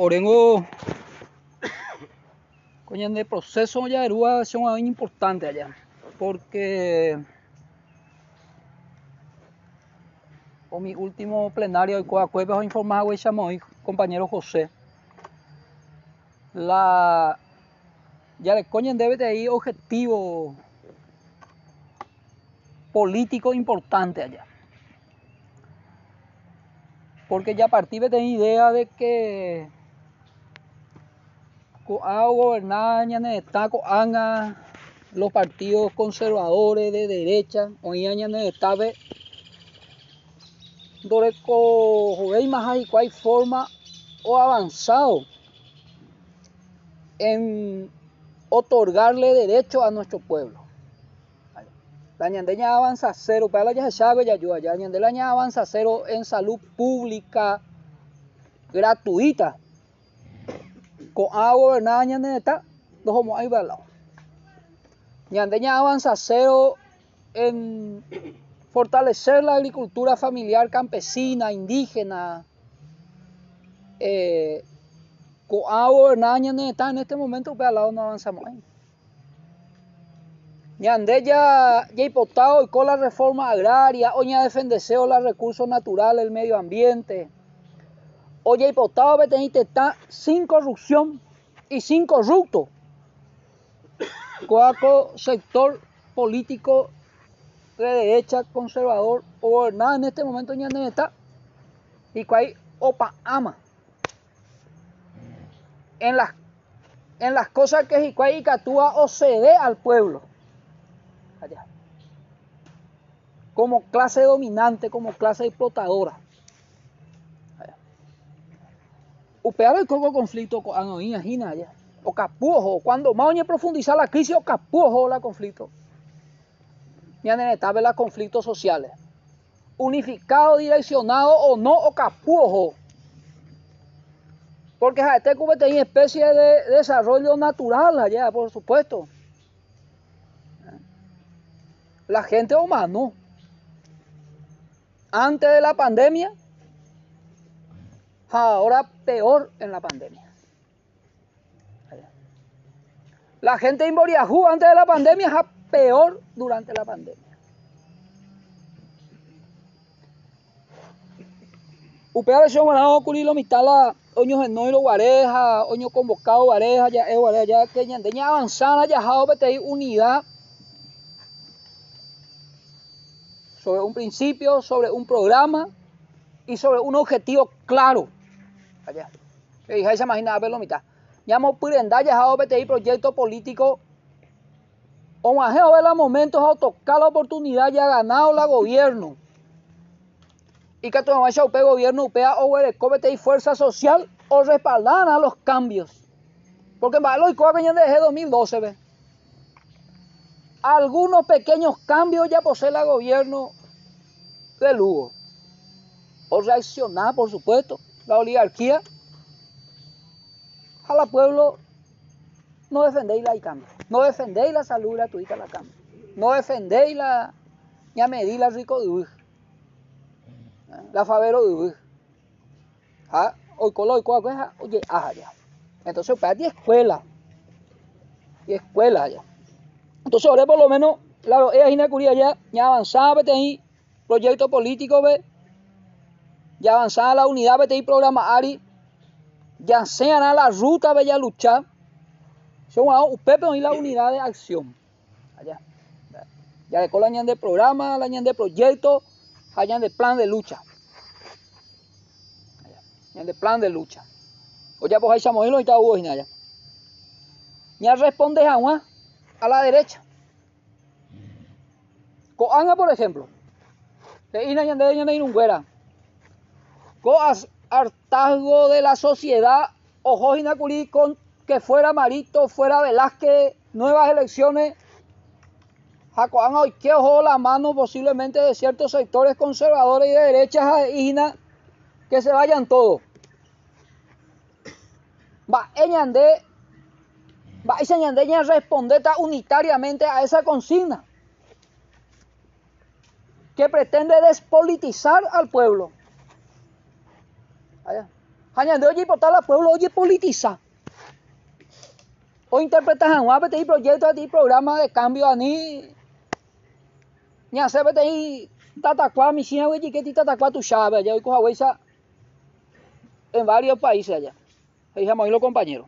Orengo coño de proceso ya erúa es un importante allá porque o mi último plenario de Coacueves informado y compañero José la ya le coño debe de ahí objetivo político importante allá. Porque ya partí de idea de que a gobernar está anga los partidos conservadores de derecha o está donde joven más hay cuál forma o avanzado en otorgarle derecho a nuestro pueblo. La ñandeña avanza cero, para la ya sabe ya yo, ya ñandeña avanza cero en salud pública gratuita. Gobernada ñandeta, dos homos ahí balao. Ñandeña avanza cero en fortalecer la agricultura familiar campesina, indígena. Eh, gobernada ñandeta en este momento, al lado no avanzamos ahí. Ñande ya, ya hipotado y con la reforma agraria, o ya defendeseo los recursos naturales, el medio ambiente. O ya hipotado está sin corrupción y sin corrupto. Coaco sector político de derecha conservador o nada en este momento ñande está. Y cuál opa ama. En las, en las cosas que y actúa o cede al pueblo allá. Como clase dominante, como clase explotadora. Upear el coco conflicto con anoía gina allá. O capujo, cuando más profundizar la crisis, o capujo la conflicto. Ya necesitaba los conflictos sociales. Unificado, direccionado o no, o capujo. Porque este tiene especie de desarrollo natural allá, por supuesto la gente humano. Antes de la pandemia, ahora peor en la pandemia. La gente en Boriajú antes de la pandemia, es peor durante la pandemia. Upea versión ganado culilo mitala oño genoilo guareja, oño convocado guareja, ya es guareja, ya que ya avanzada, ya jao unidad sobre un principio, sobre un programa y sobre un objetivo claro. Allá. Y se imagina verlo mitad. Llamo purenda ya BTI proyecto político o más ver los momentos a tocar la oportunidad ya ganado la gobierno. Y que todo ese gobierno upea o BTI fuerza social o respaldar a los cambios. Porque en lo y desde 2012 ve algunos pequeños cambios ya posee el gobierno de Lugo. O reaccionar, por supuesto, la oligarquía. A la pueblo no defendéis la ICAM, no defendéis la salud gratuita de la cama, no defendéis la ya medí la rico de la favero de ¿Ah? Hoy colo oye, ah, ya. Entonces, para ti escuela. Y escuela ya. Entonces, ahora por lo menos, claro, ella una curia ya, ya avanzada, ahí, proyecto político, ve, ya avanzada la unidad, ahí, programa ARI, ya sean a la ruta, ve, ya luchar. Son usted y la unidad de acción. Allá. Ya de la de programa, la de proyecto, allá de plan de lucha. Allá. de plan de lucha. O ya pues ahí se y está hubo allá. Ya responde a a la derecha. Coanga, por ejemplo. De ina yande yande inunguera. Coas hartazgo de la sociedad. Ojo inacuri con que fuera Marito, fuera Velázquez, nuevas elecciones. Hoy que ojo la mano posiblemente de ciertos sectores conservadores y de derechas ina que se vayan todos. Va, eñande vais a responder unitariamente a esa consigna que pretende despolitizar al pueblo. Hañande oye votar al pueblo, oye politiza. O interpretas a un apetí proyecto a ti programa de cambio a ni. Ni hacer ahí tatacua, mi china, güey, que ti tatacua tu chave, allá hoy coja huesa en varios países allá. Ahí llamo los compañeros.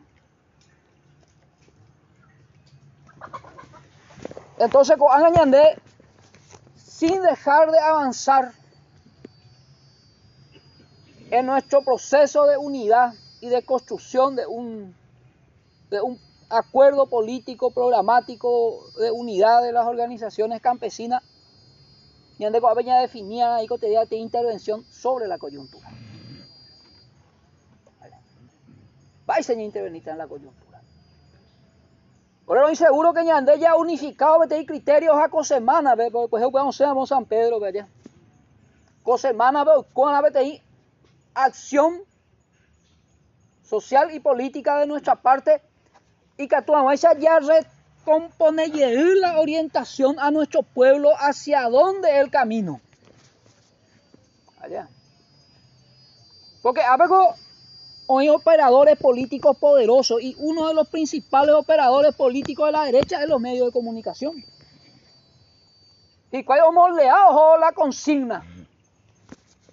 Entonces, con Añandé, sin dejar de avanzar en nuestro proceso de unidad y de construcción de un, acuerdo político programático de unidad de las organizaciones campesinas, y donde Aveña definía ahí de intervención sobre la coyuntura. Vais a intervenir en la coyuntura. Por eso inseguro que Ñandé ya unificado vete criterios a cosemana, pues vamos a San Pedro, ¿verdad? Cosemana, con la vete acción social y política de nuestra parte y que actuamos ya recompone la orientación a nuestro pueblo hacia dónde el camino. Allá. Porque algo hay operadores políticos poderosos y uno de los principales operadores políticos de la derecha es los medios de comunicación. Y cuál moldeado la consigna.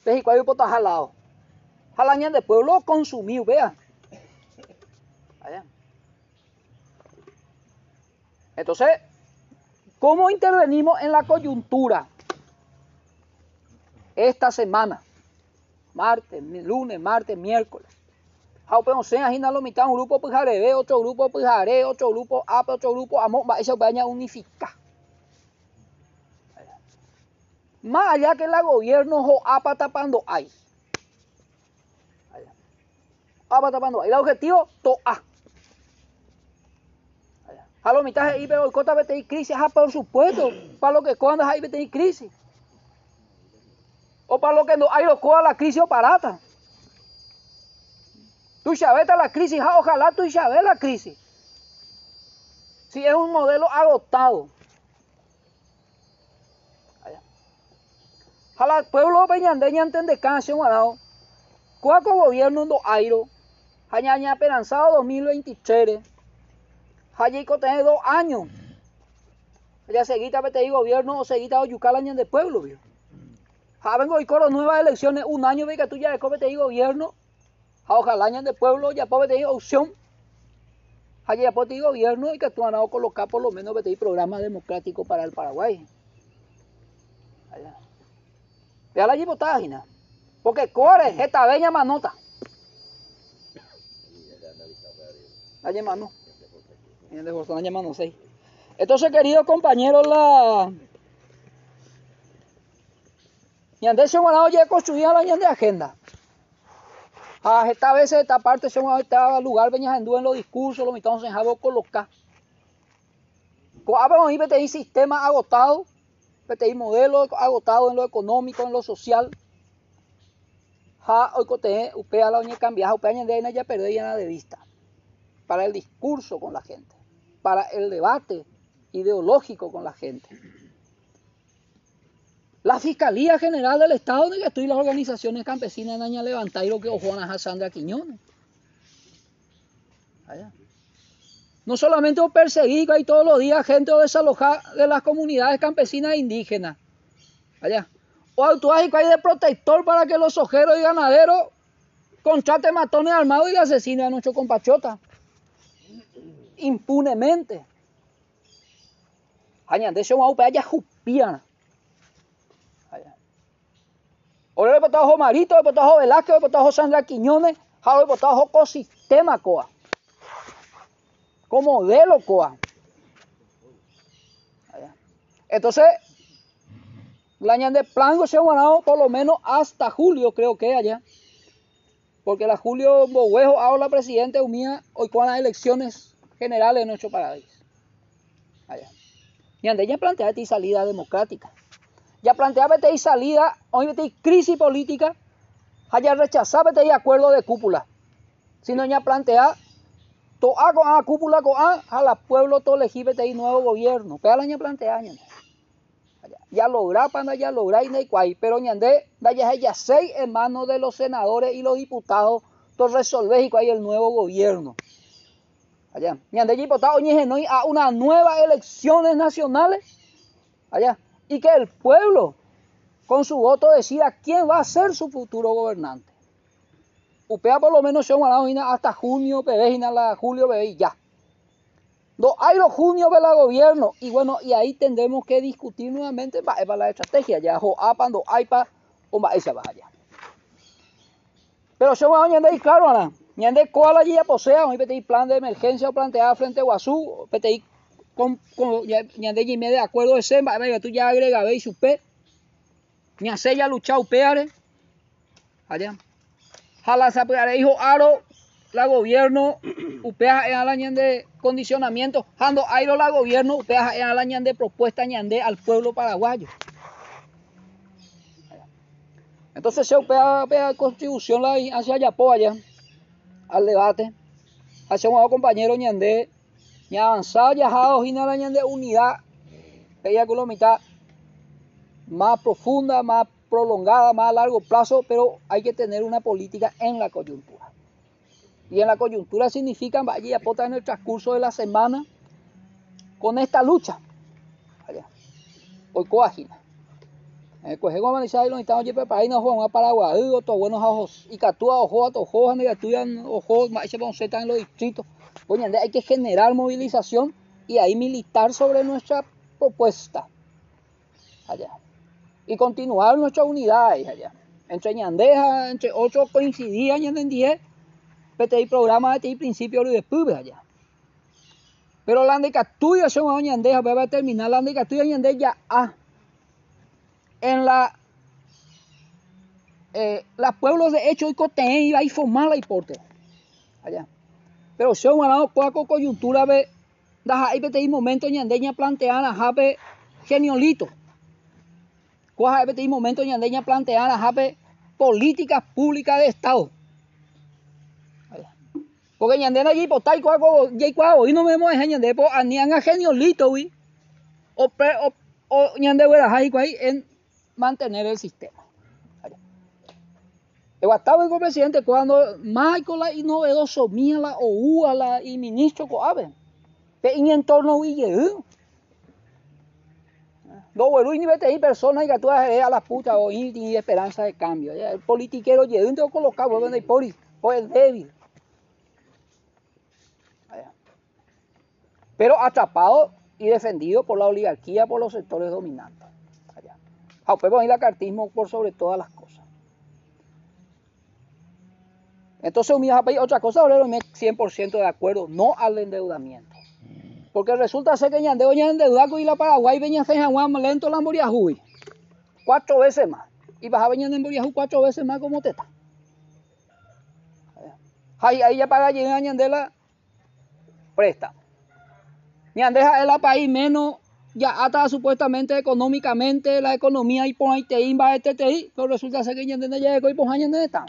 Y cuál está jalado jalaña de pueblo consumió, vea. Allá. Entonces, ¿cómo intervenimos en la coyuntura? Esta semana, martes, lunes, martes, miércoles. Jaupeon sea, hina lo mitad un grupo pujarebe, otro grupo pujare, otro grupo ape, otro grupo amo, eso vaya unificar. Más allá que la gobierno jo apa tapando hay. Apa tapando. Y el objetivo, toa. A lo mitad ahí, pero cota vete crisis, ah, por supuesto, para lo que cuando hay vete crisis. O para lo que no hay lo coa la crisis o parata. Tú sabes la crisis, ojalá tú sabes la crisis. Si es un modelo agotado. El pueblo peñandeña entiende canción, ¿Cuál gobierno no airo? Hañaña esperanzado 2023. Hayico tiene dos años. Ya seguita vete gobierno o seguita yucal año de pueblo, vio. Ja vengo y coro nuevas elecciones, un año ve que tú ya después vete gobierno. Ja ojalá de pueblo, ya puede vete opción. Allí ya puede gobierno y que tú han colocar por lo menos vete programa democrático para el Paraguay. Vea la página. Porque core, esta bella manota. Hay mano. mano 6. Entonces, queridos compañeros, la. Ñandé se ya construido la de agenda. A esta vez, esta parte, se esta lugar, venías en en los discursos, lo mitad en jabo colocar. Vamos a ver sistema agotado, PTI modelo agotado en lo económico, en lo social. Ja, hoy cote, upea la oña cambiada, upea ñandé, ya perdí ya de vista para el discurso con la gente, para el debate ideológico con la gente. La Fiscalía General del Estado donde estoy las organizaciones campesinas en Aña lo que Juana a Sandra Quiñones. No solamente perseguir hay todos los días gente o desalojar de las comunidades campesinas e indígenas. Allá. O actuar hay de protector para que los ojeros y ganaderos contraten matones armados y asesinen a nuestros compatriotas impunemente. Añade mau pe ya jupiana. Ahora le botajo Marito, le botajo Velázquez, le botajo Sandra Quiñones, le botajo ecosistema coa. Como modelo coa. Entonces, la de plan se ha ganado por lo menos hasta julio, creo que allá. Porque la Julio Boguejo, ahora presidente, unía hoy con las elecciones generales de nuestro país. Allá. Y ande ya plantea esta salida democrática. Ya planteaba esta salida, hoy esta crisis política, haya rechazado este acuerdo de cúpula. Sino ya plantea toa con a cúpula con a, a la pueblo todo elegir este nuevo gobierno. Pero ya plantea ya logra para ya logra y no pero ñandé ya ya seis hermanos de los senadores y los diputados Entonces resolver y hay el nuevo gobierno. Allá. Ñande diputado a unas nuevas elecciones nacionales. Allá. Y que el pueblo con su voto decida quién va a ser su futuro gobernante. Upea por lo menos son hasta junio, la julio, bebé, ya. No hay los junio de la gobierno. Y bueno, y ahí tendremos que discutir nuevamente para la estrategia. Ya, o apando, aipa, o va vaya. Pero se va a añadir claro, Ana. Ñande cuál allí ya posea, un PTI plan de emergencia o planteada frente a Guazú, PTI con, con ñande y de acuerdo de SEMBA, tú ya agrega, veis su P. Ñase ya luchado peare. Allá. Jala sapeare, hijo aro, la gobierno, upea en la de condicionamiento, jando airo la gobierno, upea en la de propuesta ñande al pueblo paraguayo. Entonces se upea, upea contribución la hacia allá, allá al debate. A compañero ñande, ña avanzado ya la ñande unidad, ella con la mitad más profunda, más prolongada, más a largo plazo, pero hay que tener una política en la coyuntura. Y en la coyuntura significa, vaya aporta en el transcurso de la semana, con esta lucha. Hoy coagina. Pues como y lo estamos ya para no juegan a Paraguay, otros buenos ojos, y catúa ojos, ojos, negatuyan ojos, más se vamos en los distritos. Oye, hay que generar movilización y ahí militar sobre nuestra propuesta. Allá. Y continuar nuestra unidad allá. Entre Ñandeja, entre otros coincidían en 10, PTI programa de principio de después allá. Pero la de Catuya son Ñandeja, va a terminar la de Catuya Ñandeja ya a en la eh, los pueblos de hecho y coten iba a formar la hipótesis allá. Pero si un lado cuaco coyuntura da ahí te momento ñandeña planteana jape geniolito. Cuaja ahí momento ñandeña planteana jape políticas públicas de estado. Porque ñandena allí por tal cuaco y cuaco y no me mueve ñande por anian a geniolito o o o ñande ahí en mantener el sistema. El estaba el presidente cuando Michael y novedoso mía la o la y ministro coabe. En entorno y no bueno ni ahí personas que tú a la puta o y esperanza de cambio. El politiquero llegó te colocado donde por pues débil. Pero atrapado y defendido por la oligarquía, por los sectores dominantes. Podemos ir cartismo por sobre todas las cosas. Entonces, otra cosa, me 100% de acuerdo, no al endeudamiento. Porque resulta ser que ñandeo ña endeudado y la Paraguay venía a lento la Moriajuy. Cuatro veces más. Y bajaba venir en Moriajuy cuatro veces más como teta. Ahí, ahí ya paga llegar ñandela presta. Ñandeja es la país menos ya ata supuestamente económicamente la economía y pon ahí va este te pero resulta ser que ya entiende ya y pon años está.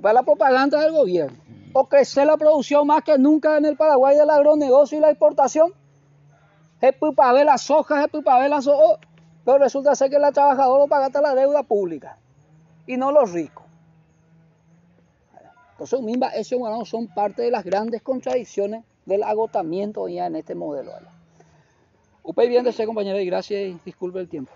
Para la propaganda del gobierno. O crecer la producción más que nunca en el Paraguay del agronegocio y la exportación. Es para ver las hojas es para ver las hojas pero resulta ser que la trabajadora paga la deuda pública. Y no los ricos. Entonces, misma, esos son parte de las grandes contradicciones del agotamiento ya en este modelo. Upay bien de ser compañero y gracias y disculpe el tiempo.